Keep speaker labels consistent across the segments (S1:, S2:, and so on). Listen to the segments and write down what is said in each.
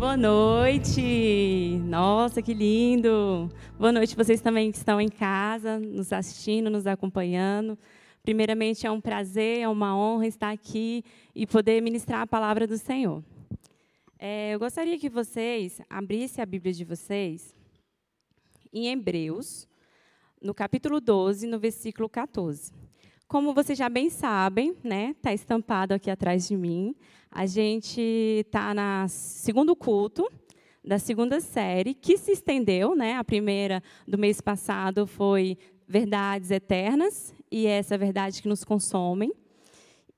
S1: Boa noite! Nossa, que lindo! Boa noite vocês também que estão em casa, nos assistindo, nos acompanhando. Primeiramente, é um prazer, é uma honra estar aqui e poder ministrar a palavra do Senhor. É, eu gostaria que vocês abrissem a Bíblia de vocês em Hebreus, no capítulo 12, no versículo 14. Como vocês já bem sabem, né, está estampado aqui atrás de mim, a gente está no segundo culto da segunda série, que se estendeu, né? A primeira do mês passado foi Verdades Eternas, e essa verdade que nos consomem.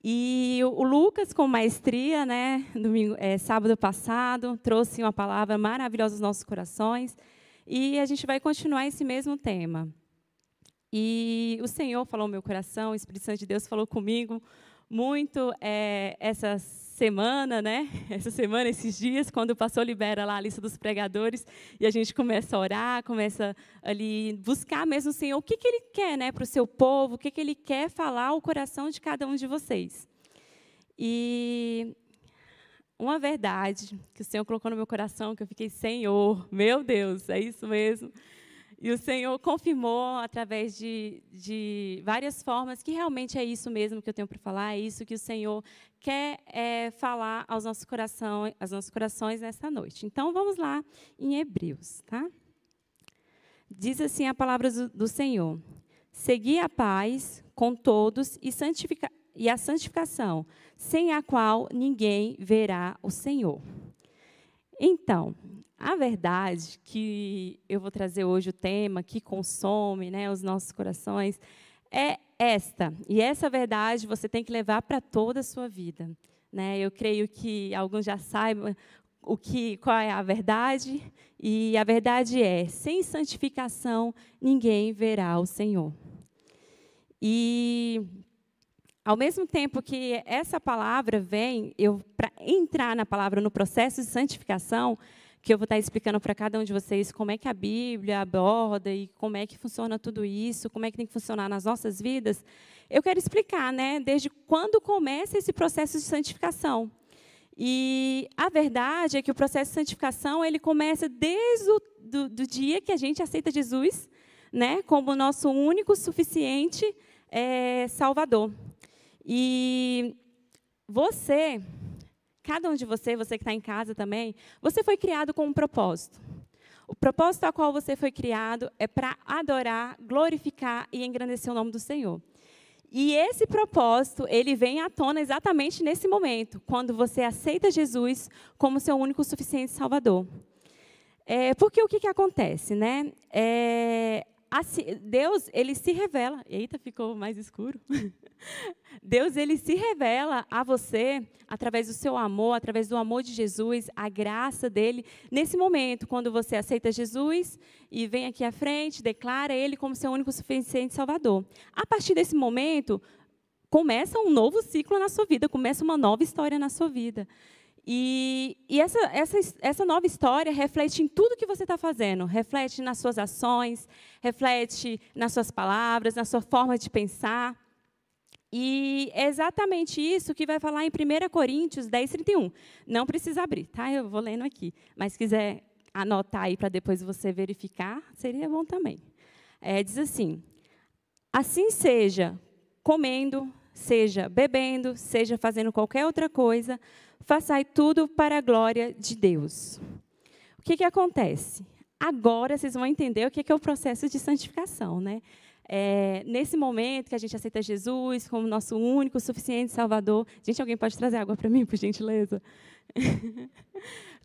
S1: E o Lucas, com maestria, né, domingo, é, sábado passado, trouxe uma palavra maravilhosa aos nossos corações. E a gente vai continuar esse mesmo tema. E o Senhor falou no meu coração, o Espírito Santo de Deus falou comigo muito é, essa semana, né? Essa semana, esses dias, quando o pastor libera lá a lista dos pregadores e a gente começa a orar, começa ali buscar mesmo o Senhor, o que, que Ele quer, né, para o seu povo, o que, que Ele quer falar ao coração de cada um de vocês. E uma verdade que o Senhor colocou no meu coração, que eu fiquei, Senhor, meu Deus, é isso mesmo. E o Senhor confirmou através de, de, várias formas que realmente é isso mesmo que eu tenho para falar, é isso que o Senhor quer é, falar aos nossos, aos nossos corações nesta noite. Então vamos lá em Hebreus, tá? Diz assim a palavra do, do Senhor: Segui a paz com todos e, santifica, e a santificação, sem a qual ninguém verá o Senhor. Então, a verdade que eu vou trazer hoje o tema que consome né, os nossos corações é esta. E essa verdade você tem que levar para toda a sua vida. Né? Eu creio que alguns já saibam o que, qual é a verdade. E a verdade é: sem santificação, ninguém verá o Senhor. E ao mesmo tempo que essa palavra vem, eu para entrar na palavra no processo de santificação, que eu vou estar explicando para cada um de vocês como é que a Bíblia aborda e como é que funciona tudo isso, como é que tem que funcionar nas nossas vidas, eu quero explicar, né, desde quando começa esse processo de santificação. E a verdade é que o processo de santificação ele começa desde o do, do dia que a gente aceita Jesus, né, como nosso único suficiente é, Salvador. E você Cada um de você, você que está em casa também, você foi criado com um propósito. O propósito a qual você foi criado é para adorar, glorificar e engrandecer o nome do Senhor. E esse propósito, ele vem à tona exatamente nesse momento, quando você aceita Jesus como seu único suficiente Salvador. É, porque o que, que acontece, né? É, Deus, ele se revela. Eita, ficou mais escuro. Deus, ele se revela a você através do seu amor, através do amor de Jesus, a graça dele, nesse momento, quando você aceita Jesus e vem aqui à frente, declara ele como seu único suficiente Salvador. A partir desse momento, começa um novo ciclo na sua vida, começa uma nova história na sua vida. E, e essa, essa, essa nova história reflete em tudo que você está fazendo, reflete nas suas ações, reflete nas suas palavras, na sua forma de pensar. E é exatamente isso que vai falar em 1 Coríntios 10, 31. Não precisa abrir, tá? Eu vou lendo aqui. Mas se quiser anotar aí para depois você verificar, seria bom também. É, diz assim: Assim seja comendo, seja bebendo, seja fazendo qualquer outra coisa, façai tudo para a glória de Deus. O que, que acontece? Agora vocês vão entender o que, que é o processo de santificação, né? É, nesse momento que a gente aceita Jesus como nosso único, suficiente Salvador. Gente, alguém pode trazer água para mim, por gentileza?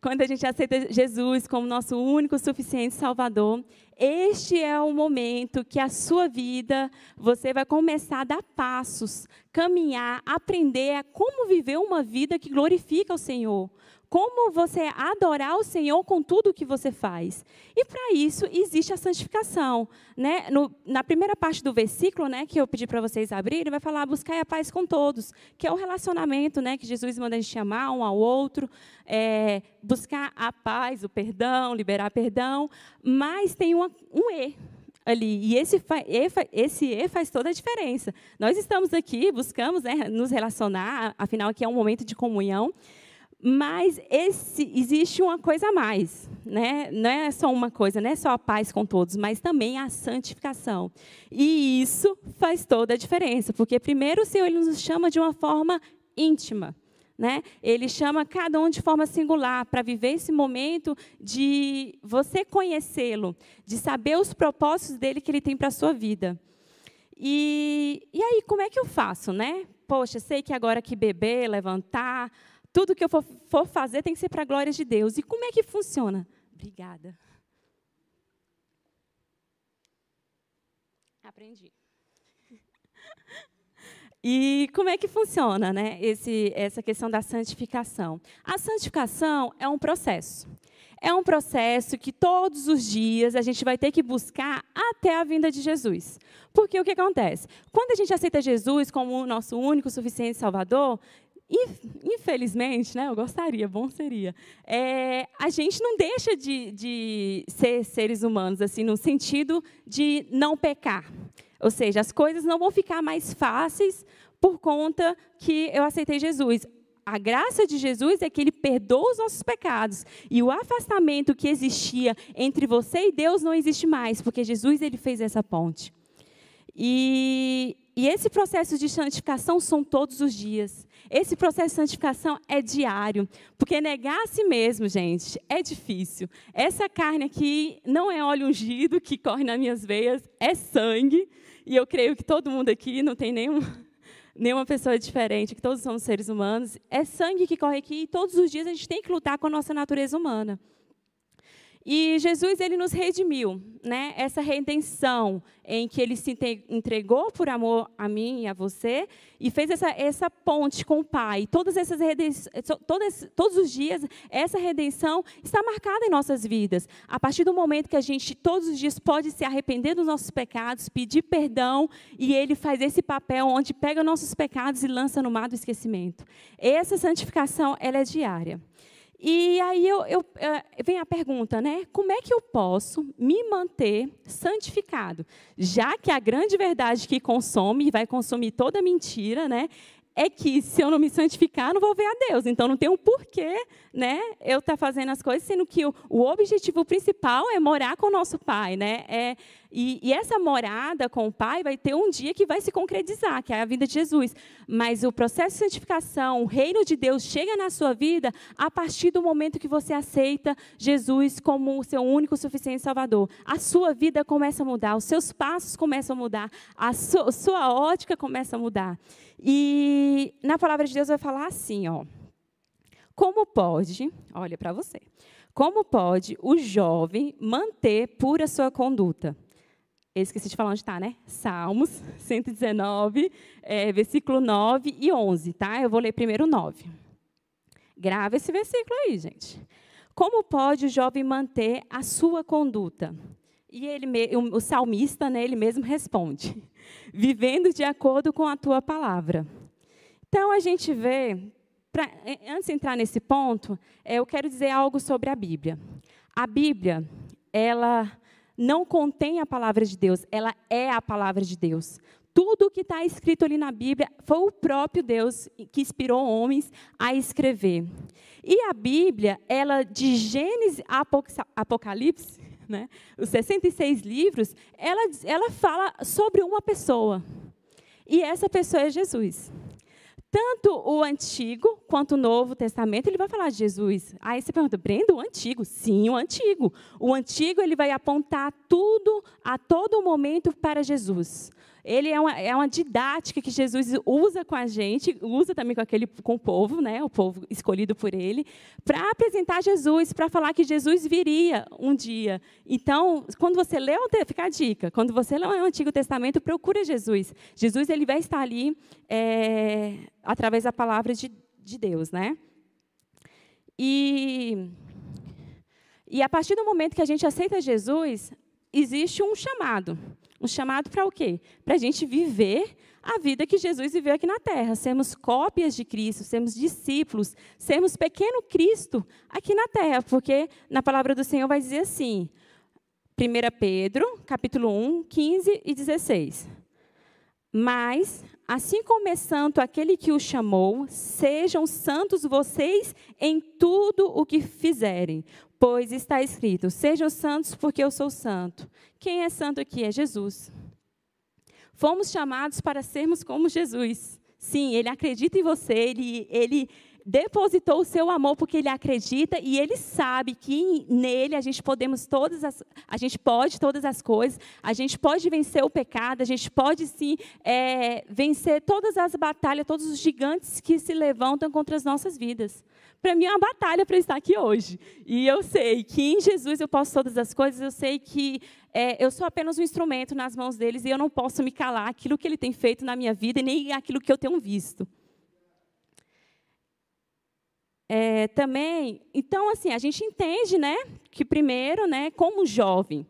S1: Quando a gente aceita Jesus como nosso único, suficiente Salvador, este é o momento que a sua vida, você vai começar a dar passos, caminhar, aprender a como viver uma vida que glorifica o Senhor, como você adorar o Senhor com tudo o que você faz. E para isso existe a santificação. Né? No, na primeira parte do versículo, né, que eu pedi para vocês abrirem, vai falar buscar a paz com todos, que é o relacionamento né, que Jesus manda a gente amar um ao outro, é, buscar a paz, o perdão, liberar perdão, mas tem uma, um E ali. E esse, esse E faz toda a diferença. Nós estamos aqui, buscamos né, nos relacionar, afinal, aqui é um momento de comunhão, Mas esse, existe uma coisa a mais, né? não é só uma coisa, não é só a paz com todos, mas também a santificação. E isso faz toda a diferença, porque primeiro o Senhor ele nos chama de uma forma íntima. Né? Ele chama cada um de forma singular para viver esse momento de você conhecê-lo, de saber os propósitos dele que ele tem para a sua vida. E, e aí, como é que eu faço, né? Poxa, sei que agora que beber, levantar, tudo que eu for, for fazer tem que ser para a glória de Deus. E como é que funciona? Obrigada. Aprendi. E como é que funciona né, esse, essa questão da santificação? A santificação é um processo. É um processo que todos os dias a gente vai ter que buscar até a vinda de Jesus. Porque o que acontece? Quando a gente aceita Jesus como o nosso único, suficiente Salvador, infelizmente, né, eu gostaria, bom seria, é, a gente não deixa de, de ser seres humanos, assim, no sentido de não pecar. Ou seja, as coisas não vão ficar mais fáceis por conta que eu aceitei Jesus. A graça de Jesus é que ele perdoa os nossos pecados. E o afastamento que existia entre você e Deus não existe mais, porque Jesus ele fez essa ponte. E, e esse processo de santificação são todos os dias. Esse processo de santificação é diário, porque negar a si mesmo, gente, é difícil. Essa carne aqui não é óleo ungido que corre nas minhas veias, é sangue. E eu creio que todo mundo aqui não tem nenhum, nenhuma pessoa diferente, que todos somos seres humanos. É sangue que corre aqui e todos os dias a gente tem que lutar com a nossa natureza humana. E Jesus ele nos redimiu, né? Essa redenção em que ele se entregou por amor a mim e a você e fez essa, essa ponte com o Pai. Todas essas todas, todos os dias essa redenção está marcada em nossas vidas. A partir do momento que a gente todos os dias pode se arrepender dos nossos pecados, pedir perdão e ele faz esse papel onde pega nossos pecados e lança no mar do esquecimento. Essa santificação ela é diária. E aí eu, eu, eh, vem a pergunta, né? Como é que eu posso me manter santificado? Já que a grande verdade que consome e vai consumir toda mentira, né? É que se eu não me santificar, não vou ver a Deus. Então não tem um porquê, né? Eu estar tá fazendo as coisas, sendo que o, o objetivo principal é morar com o nosso Pai, né? É e, e, essa morada com o Pai vai ter um dia que vai se concretizar, que é a vida de Jesus. Mas o processo de santificação, o reino de Deus chega na sua vida a partir do momento que você aceita Jesus como o seu único suficiente Salvador. A sua vida começa a mudar, os seus passos começam a mudar, a sua, sua ótica começa a mudar. E na palavra de Deus vai falar assim, ó. Como pode, olha para você, como pode o jovem manter pura sua conduta? Eu esqueci de falar onde está, né? Salmos 119, é, versículo 9 e 11, tá? Eu vou ler primeiro o 9. Grava esse versículo aí, gente. Como pode o jovem manter a sua conduta? E ele, o salmista, né, ele mesmo responde: vivendo de acordo com a tua palavra. Então a gente vê, pra, antes de entrar nesse ponto, é, eu quero dizer algo sobre a Bíblia. A Bíblia, ela não contém a palavra de Deus, ela é a palavra de Deus. Tudo o que está escrito ali na Bíblia foi o próprio Deus que inspirou homens a escrever. E a Bíblia, ela de Gênesis a Apocalipse, né, os 66 livros, ela, ela fala sobre uma pessoa. E essa pessoa é Jesus. Tanto o Antigo quanto o Novo Testamento, ele vai falar de Jesus. Aí você pergunta, Brenda, o Antigo? Sim, o Antigo. O Antigo, ele vai apontar tudo, a todo momento, para Jesus ele é uma, é uma didática que Jesus usa com a gente, usa também com aquele com o povo, né, o povo escolhido por ele, para apresentar Jesus, para falar que Jesus viria um dia. Então, quando você lê, fica a dica, quando você lê o Antigo Testamento, procura Jesus. Jesus ele vai estar ali é, através da palavra de, de Deus, né? E, e a partir do momento que a gente aceita Jesus, existe um chamado. Um chamado para o quê? Para a gente viver a vida que Jesus viveu aqui na terra, sermos cópias de Cristo, sermos discípulos, sermos pequeno Cristo aqui na terra, porque na palavra do Senhor vai dizer assim, 1 Pedro, capítulo 1, 15 e 16. Mas, assim como é santo aquele que o chamou, sejam santos vocês em tudo o que fizerem, pois está escrito: sejam santos porque eu sou santo. Quem é santo aqui é Jesus. Fomos chamados para sermos como Jesus. Sim, ele acredita em você, ele, ele depositou o seu amor porque ele acredita e ele sabe que nele a gente podemos todas as, a gente pode todas as coisas, a gente pode vencer o pecado, a gente pode sim é, vencer todas as batalhas, todos os gigantes que se levantam contra as nossas vidas. Para mim é uma batalha para estar aqui hoje. E eu sei que em Jesus eu posso todas as coisas, eu sei que é, eu sou apenas um instrumento nas mãos deles e eu não posso me calar aquilo que ele tem feito na minha vida e nem aquilo que eu tenho visto. É, também, então, assim, a gente entende, né, que primeiro, né, como jovem,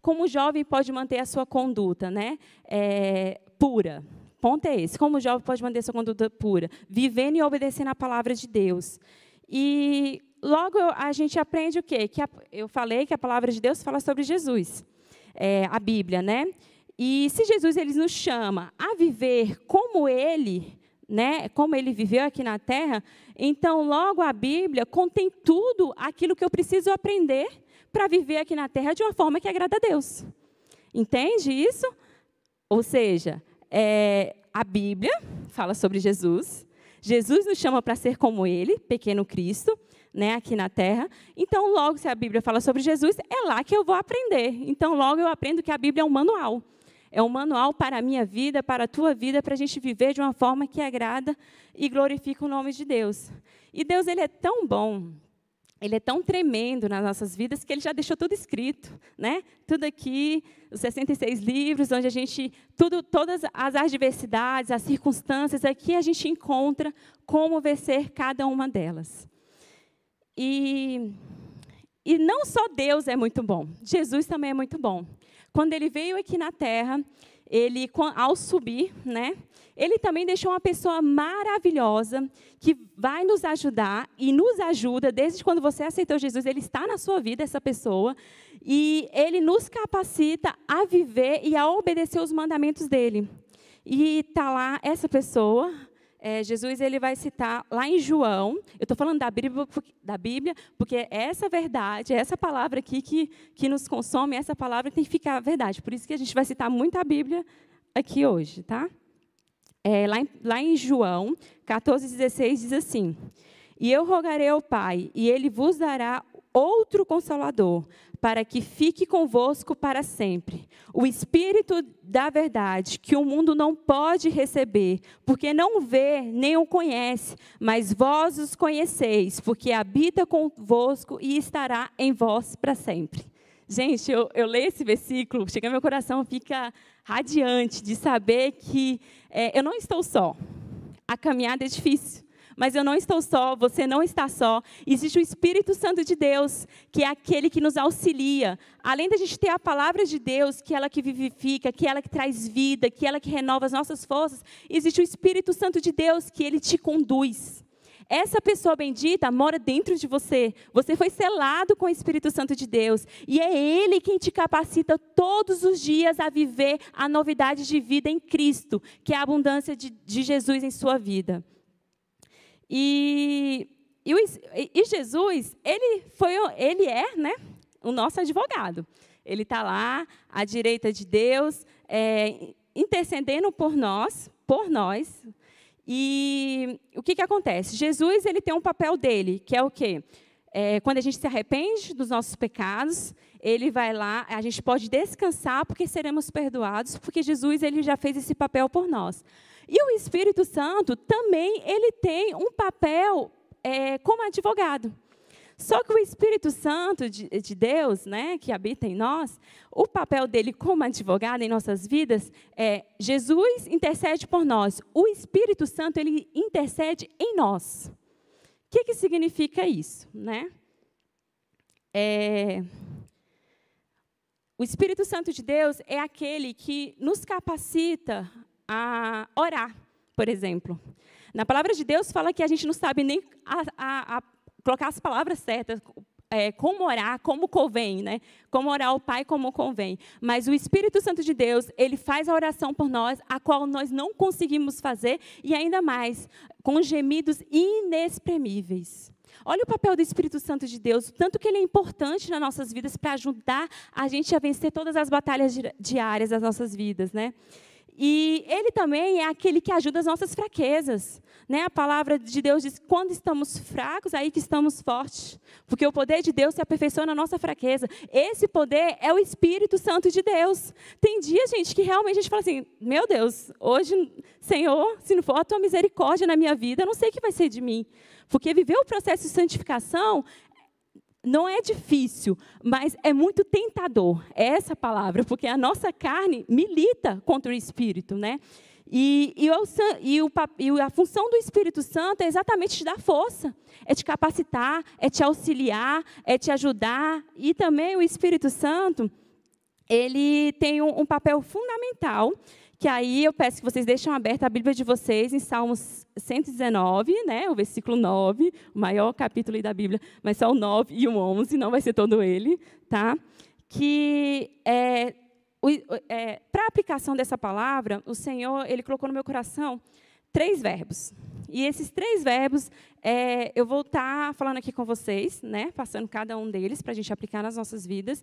S1: como jovem pode manter a sua conduta, né, é, pura. Ponto é esse. Como jovem pode manter a sua conduta pura, vivendo e obedecendo a palavra de Deus. E logo a gente aprende o quê? Que a, eu falei que a palavra de Deus fala sobre Jesus, é, a Bíblia, né? E se Jesus ele nos chama a viver como Ele, né, como ele viveu aqui na terra, então logo a Bíblia contém tudo aquilo que eu preciso aprender para viver aqui na terra de uma forma que agrada a Deus. Entende isso? Ou seja, é, a Bíblia fala sobre Jesus. Jesus nos chama para ser como Ele, pequeno Cristo, né, aqui na Terra. Então, logo, se a Bíblia fala sobre Jesus, é lá que eu vou aprender. Então, logo eu aprendo que a Bíblia é um manual. É um manual para a minha vida, para a tua vida, para a gente viver de uma forma que agrada e glorifica o nome de Deus. E Deus, Ele é tão bom, Ele é tão tremendo nas nossas vidas, que Ele já deixou tudo escrito, né? Tudo aqui, os 66 livros, onde a gente, tudo, todas as adversidades, as circunstâncias, aqui a gente encontra como vencer cada uma delas. E, e não só Deus é muito bom, Jesus também é muito bom. Quando ele veio aqui na terra, ele, ao subir, né, ele também deixou uma pessoa maravilhosa que vai nos ajudar e nos ajuda desde quando você aceitou Jesus. Ele está na sua vida, essa pessoa, e ele nos capacita a viver e a obedecer os mandamentos dele. E está lá essa pessoa, é, Jesus ele vai citar lá em João, eu estou falando da Bíblia, da Bíblia, porque é essa verdade, é essa palavra aqui que, que nos consome, é essa palavra tem que ficar verdade. Por isso que a gente vai citar muito a Bíblia aqui hoje, tá? É, lá, em, lá em João 14, 16 diz assim: E eu rogarei ao Pai, e ele vos dará outro consolador, para que fique convosco para sempre. O Espírito da verdade, que o mundo não pode receber, porque não vê nem o conhece, mas vós os conheceis, porque habita convosco e estará em vós para sempre. Gente, eu, eu leio esse versículo, chega meu coração, fica radiante de saber que é, eu não estou só. A caminhada é difícil mas eu não estou só, você não está só. Existe o Espírito Santo de Deus, que é aquele que nos auxilia. Além da gente ter a palavra de Deus, que é ela que vivifica, que é ela que traz vida, que é ela que renova as nossas forças, existe o Espírito Santo de Deus, que ele te conduz. Essa pessoa bendita mora dentro de você. Você foi selado com o Espírito Santo de Deus. E é Ele quem te capacita todos os dias a viver a novidade de vida em Cristo, que é a abundância de, de Jesus em sua vida. E, e, e Jesus, ele, foi, ele é né, o nosso advogado. Ele está lá, à direita de Deus, é, intercedendo por nós, por nós. E o que, que acontece? Jesus ele tem um papel dele, que é o quê? É, quando a gente se arrepende dos nossos pecados, ele vai lá, a gente pode descansar porque seremos perdoados, porque Jesus ele já fez esse papel por nós. E o Espírito Santo também ele tem um papel é, como advogado. Só que o Espírito Santo de, de, Deus, né, que habita em nós, o papel dele como advogado em nossas vidas é Jesus intercede por nós. O Espírito Santo ele intercede em nós. O que, que significa isso, né? É, o Espírito Santo de Deus é aquele que nos capacita a orar, por exemplo. Na palavra de Deus fala que a gente não sabe nem a, a, a colocar as palavras certas, é, como orar, como convém, né? Como orar ao Pai como convém. Mas o Espírito Santo de Deus, ele faz a oração por nós, a qual nós não conseguimos fazer, e ainda mais, com gemidos inexprimíveis. Olha o papel do Espírito Santo de Deus, tanto que ele é importante nas nossas vidas para ajudar a gente a vencer todas as batalhas diárias das nossas vidas, né? E ele também é aquele que ajuda as nossas fraquezas. Né? A palavra de Deus diz: quando estamos fracos, aí que estamos fortes. Porque o poder de Deus se aperfeiçoa na nossa fraqueza. Esse poder é o Espírito Santo de Deus. Tem dia, gente, que realmente a gente fala assim: meu Deus, hoje, Senhor, se não for a tua misericórdia na minha vida, eu não sei o que vai ser de mim. Porque viver o processo de santificação não é difícil, mas é muito tentador. É essa palavra, porque a nossa carne milita contra o espírito, né? E, e, o, e, o, e, a função do Espírito Santo é exatamente te dar força, é te capacitar, é te auxiliar, é te ajudar. E também o Espírito Santo, ele tem um, um papel fundamental que aí eu peço que vocês deixem aberta a Bíblia de vocês em Salmos 119, né, o versículo 9, o maior capítulo da Bíblia, mas só o 9 e o 11, não vai ser todo ele, tá? Que é, é, para a aplicação dessa palavra, o Senhor ele colocou no meu coração três verbos. E esses três verbos, é, eu vou estar tá falando aqui com vocês, né, passando cada um deles para a gente aplicar nas nossas vidas.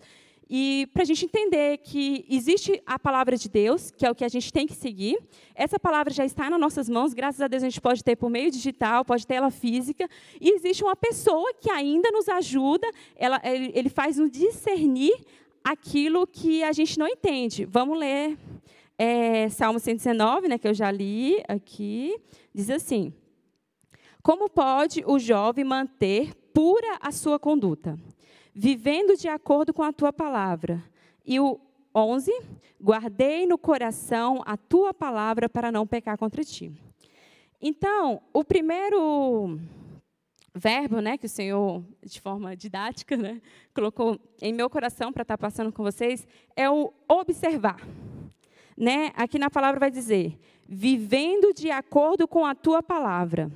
S1: E para a gente entender que existe a palavra de Deus, que é o que a gente tem que seguir. Essa palavra já está nas nossas mãos, graças a Deus a gente pode ter por meio digital, pode ter ela física. E existe uma pessoa que ainda nos ajuda, ela, ele, faz nos discernir aquilo que a gente não entende. Vamos ler é, Salmo 119, né, que eu já li aqui. Diz assim: Como pode o jovem manter pura a sua conduta? vivendo de acordo com a tua palavra. E o 11, guardei no coração a tua palavra para não pecar contra ti. Então, o primeiro verbo, né, que o Senhor, de forma didática, né, colocou em meu coração para estar passando com vocês, é o observar. Né? Aqui na palavra vai dizer, vivendo de acordo com a tua palavra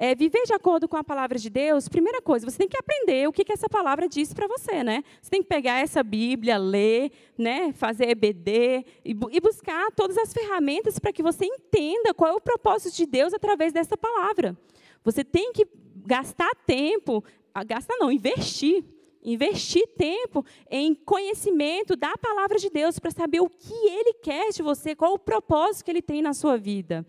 S1: é, viver de acordo com a palavra de Deus, primeira coisa, você tem que aprender o que, que essa palavra diz para você, né? Você tem que pegar essa Bíblia, ler, né? fazer EBD e, e buscar todas as ferramentas para que você entenda qual é o propósito de Deus através dessa palavra. Você tem que gastar tempo, ah, gastar não, investir investir tempo em conhecimento da palavra de Deus para saber o que Ele quer de você, qual o propósito que Ele tem na sua vida.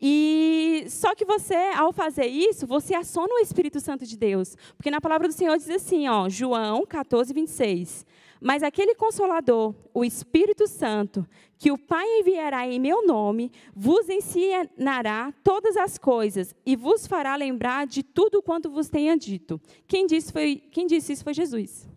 S1: E só que você, ao fazer isso, você aciona o Espírito Santo de Deus. Porque na palavra do Senhor diz assim, ó, João 14, 26. Mas aquele consolador, o Espírito Santo, que o Pai enviará em meu nome, vos ensinará todas as coisas e vos fará lembrar de tudo quanto vos tenha dito. Quem disse, foi, quem disse isso foi Jesus.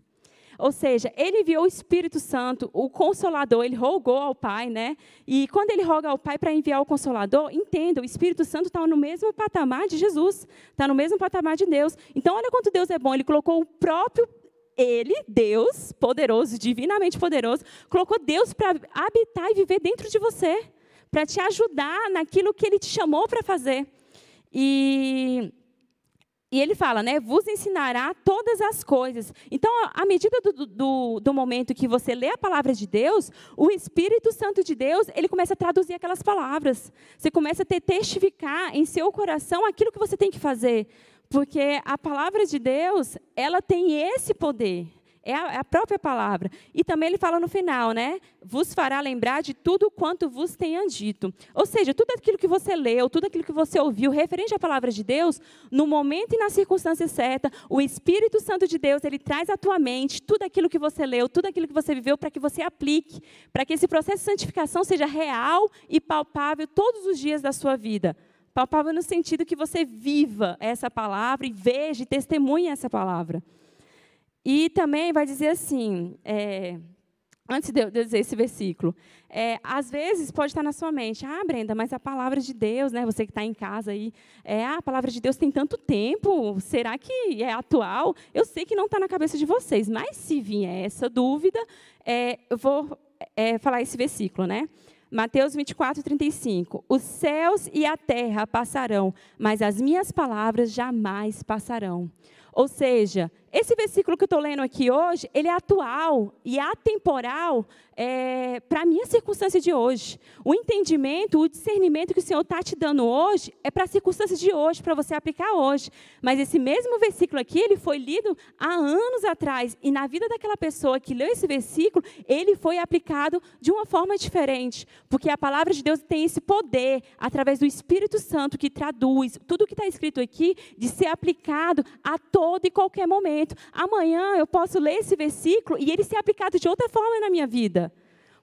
S1: Ou seja, ele enviou o Espírito Santo, o Consolador, ele rogou ao Pai, né? E quando ele roga ao Pai para enviar o Consolador, entenda, o Espírito Santo está no mesmo patamar de Jesus, está no mesmo patamar de Deus. Então, olha quanto Deus é bom, ele colocou o próprio ele, Deus, poderoso, divinamente poderoso, colocou Deus para habitar e viver dentro de você, para te ajudar naquilo que ele te chamou para fazer. E e ele fala, né? Vos ensinará todas as coisas. Então, à medida do, do, do, momento que você lê a palavra de Deus, o Espírito Santo de Deus, ele começa a traduzir aquelas palavras. Você começa a ter, testificar em seu coração aquilo que você tem que fazer. Porque a palavra de Deus, ela tem esse poder. É a, é a, própria palavra. E também ele fala no final, né? Vos fará lembrar de tudo quanto vos tenha dito. Ou seja, tudo aquilo que você leu, tudo aquilo que você ouviu, referente à palavra de Deus, no momento e na circunstância certa, o Espírito Santo de Deus, ele traz à tua mente tudo aquilo que você leu, tudo aquilo que você viveu, para que você aplique, para que esse processo de santificação seja real e palpável todos os dias da sua vida. Palpável no sentido que você viva essa palavra e veja e testemunhe essa palavra. E também vai dizer assim, é, antes de eu dizer esse versículo, é, às vezes pode estar na sua mente, ah, Brenda, mas a palavra de Deus, né, você que está em casa aí, é, ah, a palavra de Deus tem tanto tempo, será que é atual? Eu sei que não está na cabeça de vocês, mas se vier essa dúvida, é, eu vou é, falar esse versículo, né? Mateus 24, 35. Os céus e a terra passarão, mas as minhas palavras jamais passarão. Ou seja, esse versículo que eu estou lendo aqui hoje, ele é atual e atemporal é, para a minha circunstância de hoje. O entendimento, o discernimento que o Senhor está te dando hoje é para a circunstância de hoje, para você aplicar hoje. Mas esse mesmo versículo aqui, ele foi lido há anos atrás. E na vida daquela pessoa que leu esse versículo, ele foi aplicado de uma forma diferente. Porque a palavra de Deus tem esse poder, através do Espírito Santo, que traduz tudo que está escrito aqui, de ser aplicado a todo e qualquer momento. Amanhã eu posso ler esse versículo e ele ser aplicado de outra forma na minha vida.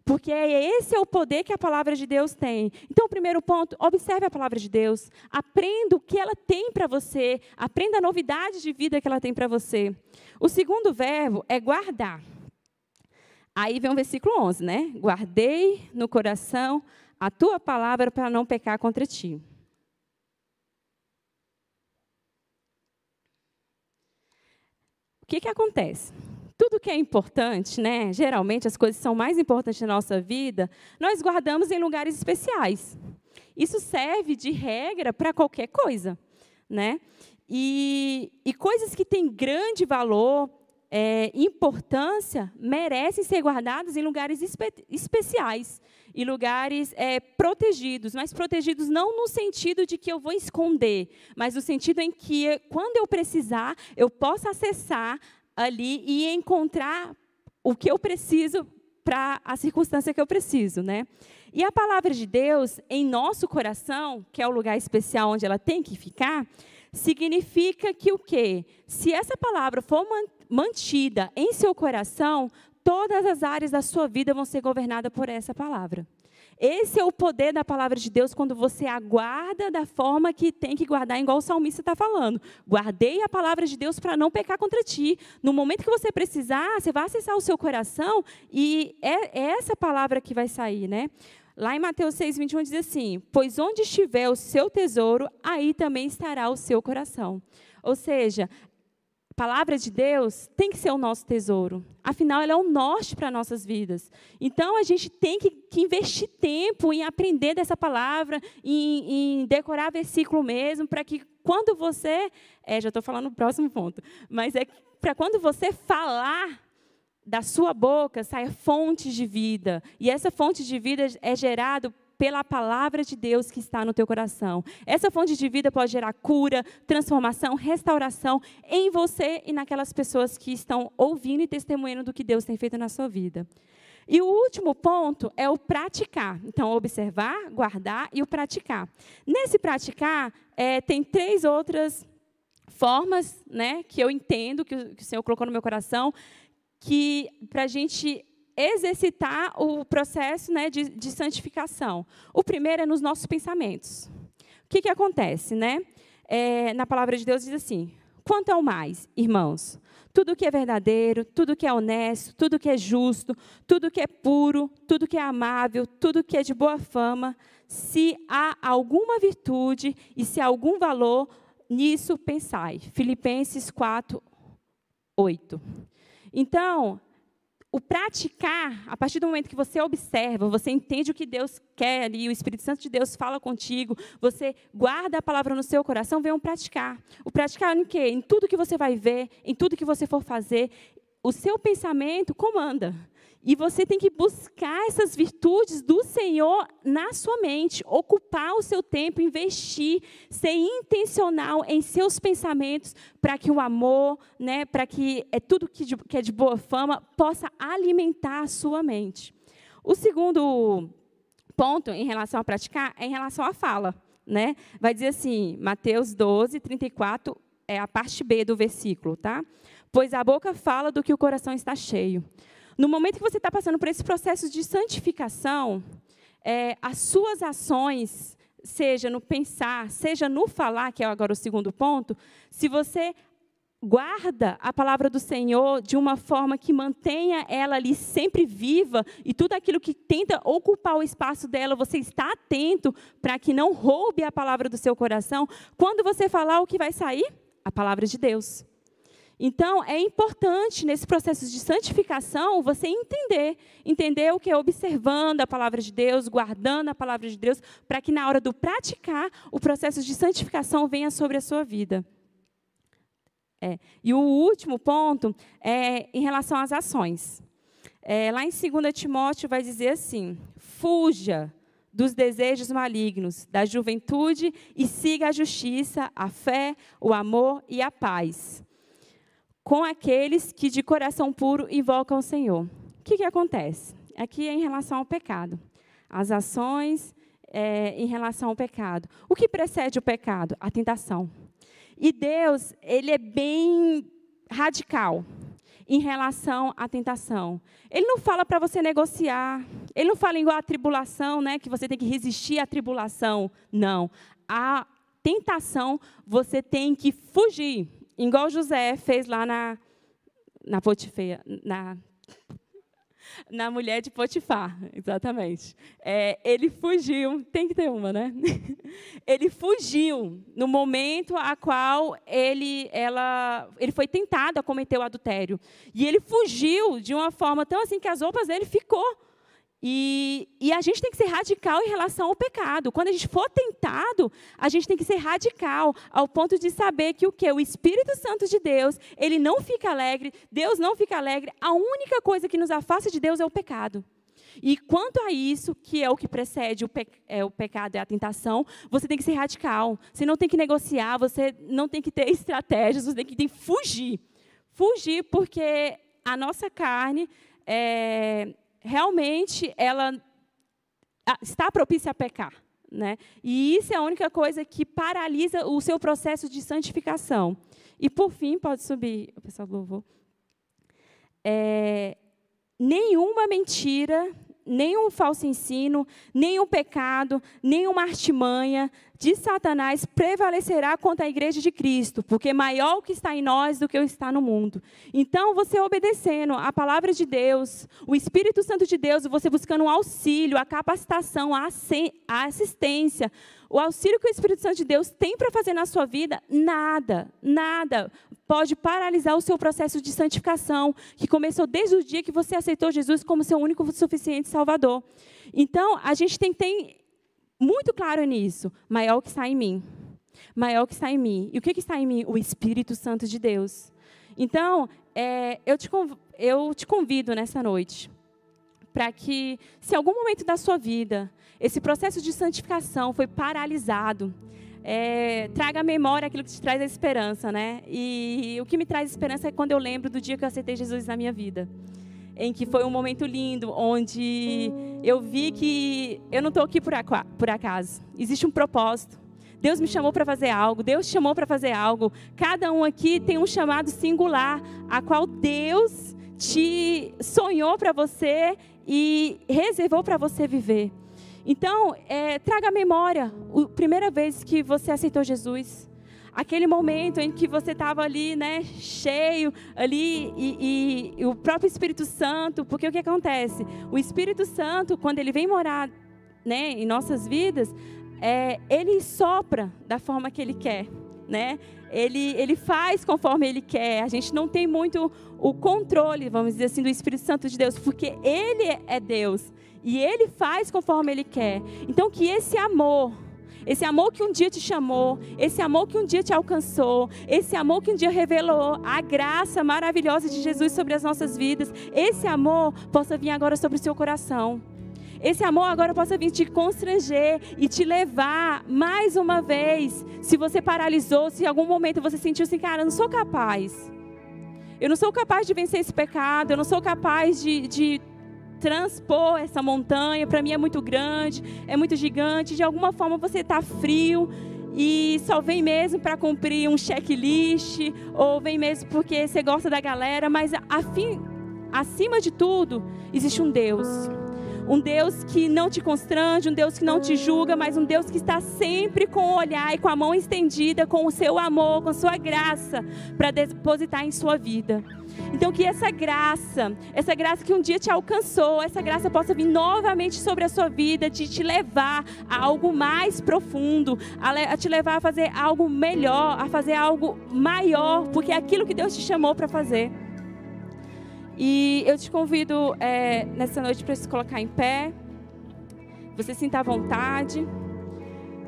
S1: Porque esse é o poder que a palavra de Deus tem. Então, o primeiro ponto, observe a palavra de Deus. Aprenda o que ela tem para você. Aprenda a novidade de vida que ela tem para você. O segundo verbo é guardar. Aí vem o versículo 11, né? Guardei no coração a tua palavra para não pecar contra ti. Que, que acontece? tudo que é importante, né? Geralmente as coisas são mais importantes na nossa vida, nós guardamos em lugares especiais. Isso serve de regra para qualquer coisa, né? E, e, coisas que têm grande valor, é, importância, merecem ser guardadas em lugares espe especiais e lugares é, protegidos, mas protegidos não no sentido de que eu vou esconder, mas no sentido em que, quando eu precisar, eu possa acessar ali e encontrar o que eu preciso para a circunstância que eu preciso, né? E a palavra de Deus em nosso coração, que é o lugar especial onde ela tem que ficar, significa que o quê? Se essa palavra for mantida em seu coração, todas as áreas da sua vida vão ser governadas por essa palavra. Esse é o poder da palavra de Deus quando você aguarda da forma que tem que guardar, igual o salmista está falando. Guardei a palavra de Deus para não pecar contra ti. No momento que você precisar, você vai acessar o seu coração e é, é essa palavra que vai sair, né? Lá em Mateus 6, 21 diz assim: Pois onde estiver o seu tesouro, aí também estará o seu coração. Ou seja, palavra de Deus tem que ser o nosso tesouro. Afinal, ela é o norte para nossas vidas. Então, a gente tem que, que investir tempo em aprender dessa palavra, em, em decorar versículo mesmo, para que quando você. É, já estou falando o próximo ponto. Mas é para quando você falar da sua boca saia fontes de vida. E essa fonte de vida é gerada pela palavra de Deus que está no teu coração. Essa fonte de vida pode gerar cura, transformação, restauração em você e naquelas pessoas que estão ouvindo e testemunhando do que Deus tem feito na sua vida. E o último ponto é o praticar. Então, observar, guardar e o praticar. Nesse praticar, é, tem três outras formas né, que eu entendo, que o, que o Senhor colocou no meu coração, que para a gente exercitar o processo né, de, de, santificação. O primeiro é nos nossos pensamentos. O que, que acontece? Né? É, na palavra de Deus diz assim: quanto ao mais, irmãos, tudo que é verdadeiro, tudo que é honesto, tudo que é justo, tudo que é puro, tudo que é amável, tudo que é de boa fama, se há alguma virtude e se há algum valor, nisso pensai. Filipenses 4, 8. Então, o praticar, a partir do momento que você observa, você entende o que Deus quer ali, o Espírito Santo de Deus fala contigo, você guarda a palavra no seu coração, vem um praticar. O praticar em quê? Em tudo que você vai ver, em tudo que você for fazer, o seu pensamento comanda. E você tem que buscar essas virtudes do Senhor na sua mente, ocupar o seu tempo, investir, ser intencional em seus pensamentos, para que o amor, né, para que é tudo que, de, que é de boa fama possa alimentar a sua mente. O segundo ponto em relação a praticar é em relação à fala. Né? Vai dizer assim, Mateus 12, 34, é a parte B do versículo, tá? Pois a boca fala do que o coração está cheio. No momento que você está passando por esse processo de santificação, é, as suas ações, seja no pensar, seja no falar, que é agora o segundo ponto, se você guarda a palavra do Senhor de uma forma que mantenha ela ali sempre viva e tudo aquilo que tenta ocupar o espaço dela, você está atento para que não roube a palavra do seu coração. Quando você falar, o que vai sair? A palavra de Deus. Então, é importante nesse processo de santificação você entender, entender o que é observando a palavra de Deus, guardando a palavra de Deus, para que na hora do praticar, o processo de santificação venha sobre a sua vida. É. E o último ponto é em relação às ações. É, lá em 2 Timóteo vai dizer assim: fuja dos desejos malignos da juventude e siga a justiça, a fé, o amor e a paz, com aqueles que de coração puro invocam o Senhor. O que, que acontece? Aqui é em relação ao pecado. As ações é, em relação ao pecado. O que precede o pecado? A tentação. E Deus, ele é bem radical em relação à tentação. Ele não fala para você negociar. Ele não fala igual a tribulação, né, que você tem que resistir à tribulação. Não. A tentação você tem que fugir, igual José fez lá na na Potifeia, na na mulher de Potifar, exatamente. É, ele fugiu, tem que ter uma, né? ele fugiu no momento a qual ele, ela, ele foi tentado a cometer o adultério. E ele fugiu de uma forma tão assim que as roupas dele ficou e, e, a gente tem que ser radical em relação ao pecado. Quando a gente for tentado, a gente tem que ser radical ao ponto de saber que o que o Espírito Santo de Deus, ele não fica alegre, Deus não fica alegre. A única coisa que nos afasta de Deus é o pecado. E quanto a isso, que é o que precede o, pe é, o pecado e a tentação, você tem que ser radical. Você não tem que negociar, você não tem que ter estratégias, você tem que, tem que fugir. Fugir porque a nossa carne é, realmente ela está propícia a pecar. Né? E isso é a única coisa que paralisa o seu processo de santificação. E por fim, pode subir, o pessoal do louvor. É, nenhuma mentira nenhum falso ensino, nenhum pecado, nenhuma artimanha de Satanás prevalecerá contra a igreja de Cristo, porque maior o que está em nós do que o que está no mundo. Então, você obedecendo a palavra de Deus, o Espírito Santo de Deus, você buscando um auxílio, a capacitação, a assistência, o auxílio que o Espírito Santo de Deus tem para fazer na sua vida, nada, nada pode paralisar o seu processo de santificação, que começou desde o dia que você aceitou Jesus como seu único suficiente Salvador. Então, a gente tem que ter muito claro nisso. Maior que está em mim. Maior que está em mim. E o que, está em mim? O Espírito Santo de Deus. Então, é, eu, te, eu te convido nessa noite para que, se algum momento da sua vida esse processo de santificação foi paralisado, é, traga à memória aquilo que te traz a esperança, né? E o que me traz esperança é quando eu lembro do dia que eu aceitei Jesus na minha vida. Em que foi um momento lindo, onde eu vi que eu não estou aqui por, por acaso. Existe um propósito. Deus me chamou para fazer algo, Deus te chamou para fazer algo. Cada um aqui tem um chamado singular, a qual Deus te sonhou para você e reservou para você viver. Então, é, traga à memória a primeira vez que você aceitou Jesus. Aquele momento em que você estava ali, né, cheio, ali, e, e, e, o próprio Espírito Santo, porque o que acontece? O Espírito Santo, quando ele vem morar né, em nossas vidas, é, ele sopra da forma que ele quer. Né? Ele, ele faz conforme ele quer. A gente não tem muito o controle, vamos dizer assim, do Espírito Santo de Deus, porque ele é Deus. E Ele faz conforme Ele quer. Então, que esse amor, esse amor que um dia te chamou, esse amor que um dia te alcançou, esse amor que um dia revelou a graça maravilhosa de Jesus sobre as nossas vidas, esse amor possa vir agora sobre o seu coração. Esse amor agora possa vir te constranger e te levar mais uma vez. Se você paralisou, se em algum momento você sentiu assim, cara, eu não sou capaz. Eu não sou capaz de vencer esse pecado, eu não sou capaz de, de transpor essa montanha, para mim é muito grande, é muito gigante. De alguma forma você está frio e só vem mesmo para cumprir um checklist, ou vem mesmo porque você gosta da galera, mas afim, acima de tudo, existe um Deus. Um Deus que não te constrange, um Deus que não te julga, mas um Deus que está sempre com o olhar e com a mão estendida, com o seu amor, com a sua graça, para depositar em sua vida. Então, que essa graça, essa graça que um dia te alcançou, essa graça possa vir novamente sobre a sua vida, de te levar a algo mais profundo, a, te levar a fazer algo melhor, a fazer algo maior, porque é aquilo que Deus te chamou para fazer. E eu te convido é, nessa noite para se colocar em pé, você sinta à vontade.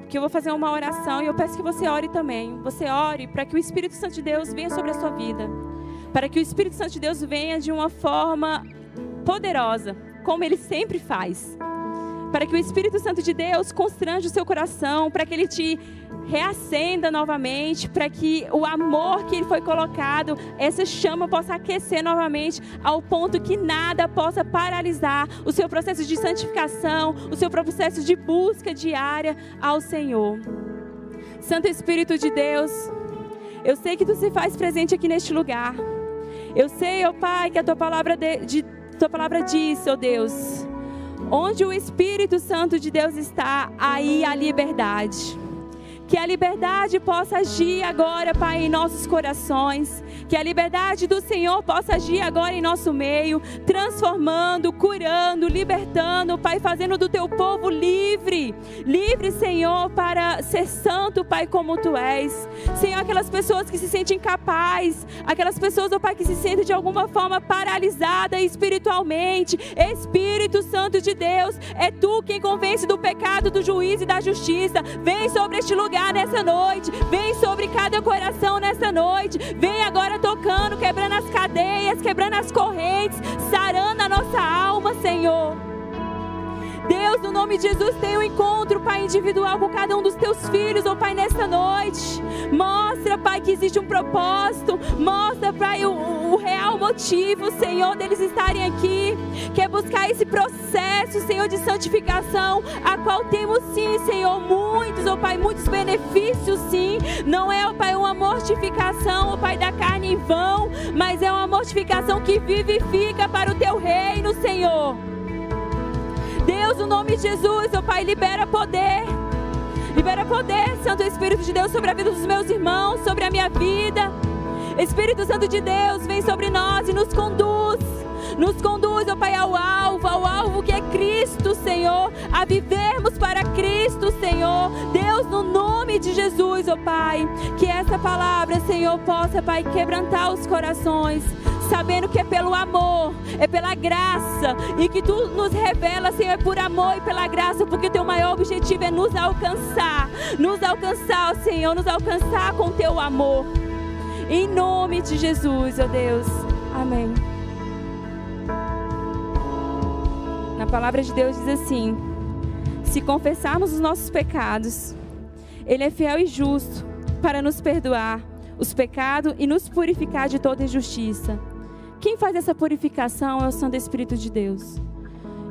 S1: que eu vou fazer uma oração e eu peço que você ore também. Você ore para que o Espírito Santo de Deus venha sobre a sua vida. Para que o Espírito Santo de Deus venha de uma forma poderosa, como ele sempre faz. Para que o Espírito Santo de Deus constrange o seu coração, para que ele te reacenda novamente, para que o amor que ele foi colocado, essa chama possa aquecer novamente, ao ponto que nada possa paralisar o seu processo de santificação, o seu processo de busca diária ao Senhor. Santo Espírito de Deus, eu sei que tu se faz presente aqui neste lugar. Eu sei, ó oh Pai, que a tua palavra, de, de, tua palavra diz, ó oh Deus, onde o Espírito Santo de Deus está, aí a liberdade. Que a liberdade possa agir agora, Pai, em nossos corações. Que a liberdade do Senhor possa agir agora em nosso meio, transformando, curando, libertando, Pai, fazendo do teu povo livre. Livre, Senhor, para ser santo, Pai, como tu és. Senhor, aquelas pessoas que se sentem incapazes, aquelas pessoas, oh Pai, que se sentem de alguma forma paralisadas espiritualmente. Espírito Santo de Deus, é tu quem convence do pecado, do juízo e da justiça. Vem sobre este lugar nessa noite. Vem sobre cada coração nessa noite. Vem agora tocando, quebrando as cadeias, quebrando as correntes, sarando a nossa alma, Senhor. Deus, no nome de Jesus, tem um encontro, Pai, individual com cada um dos teus filhos, oh Pai, nessa noite. Mostra, Pai, que existe um propósito. Mostra, Pai, o, o real motivo, Senhor, deles estarem aqui. Quer buscar esse processo, Senhor, de santificação, a qual temos sim, Senhor, muitos, oh Pai, muitos benefícios, sim. Não é, oh Pai, uma mortificação, oh Pai, da carne em vão, mas é uma mortificação que vivifica para o teu reino, Senhor. Deus, no nome de Jesus, meu Pai, libera poder. Libera poder, Santo Espírito de Deus, sobre a vida dos meus irmãos, sobre a minha vida. Espírito Santo de Deus, vem sobre nós e nos conduz. Nos conduz, ó Pai, ao alvo, ao alvo que é Cristo, Senhor, a vivermos para Cristo, Senhor. Deus, no nome de Jesus, ó Pai, que essa palavra, Senhor, possa, Pai, quebrantar os corações, sabendo que é pelo amor, é pela graça, e que tu nos revela, Senhor, é por amor e pela graça, porque o teu maior objetivo é nos alcançar, nos alcançar, Senhor, nos alcançar com teu amor. Em nome de Jesus, ó Deus. Amém. Na palavra de Deus diz assim: Se confessarmos os nossos pecados, Ele é fiel e justo para nos perdoar os pecados e nos purificar de toda injustiça. Quem faz essa purificação é o Santo Espírito de Deus.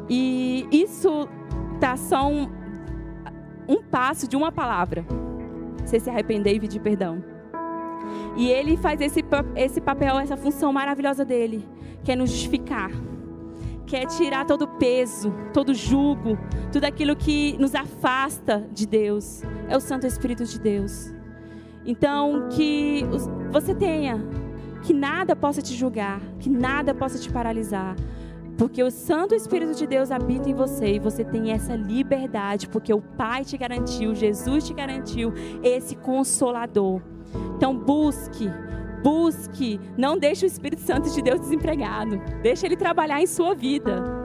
S1: E isso tá só um, um passo de uma palavra. Você se arrepender e pedir perdão. E ele faz esse, esse papel, essa função maravilhosa dele, que é nos justificar, que é tirar todo o peso, todo o jugo, tudo aquilo que nos afasta de Deus. É o Santo Espírito de Deus. Então, que você tenha que nada possa te julgar, que nada possa te paralisar. Porque o Santo Espírito de Deus habita em você e você tem essa liberdade, porque o Pai te garantiu, Jesus te garantiu esse consolador. Então busque, busque, não deixe o Espírito Santo de Deus desempregado. Deixe ele trabalhar em sua vida.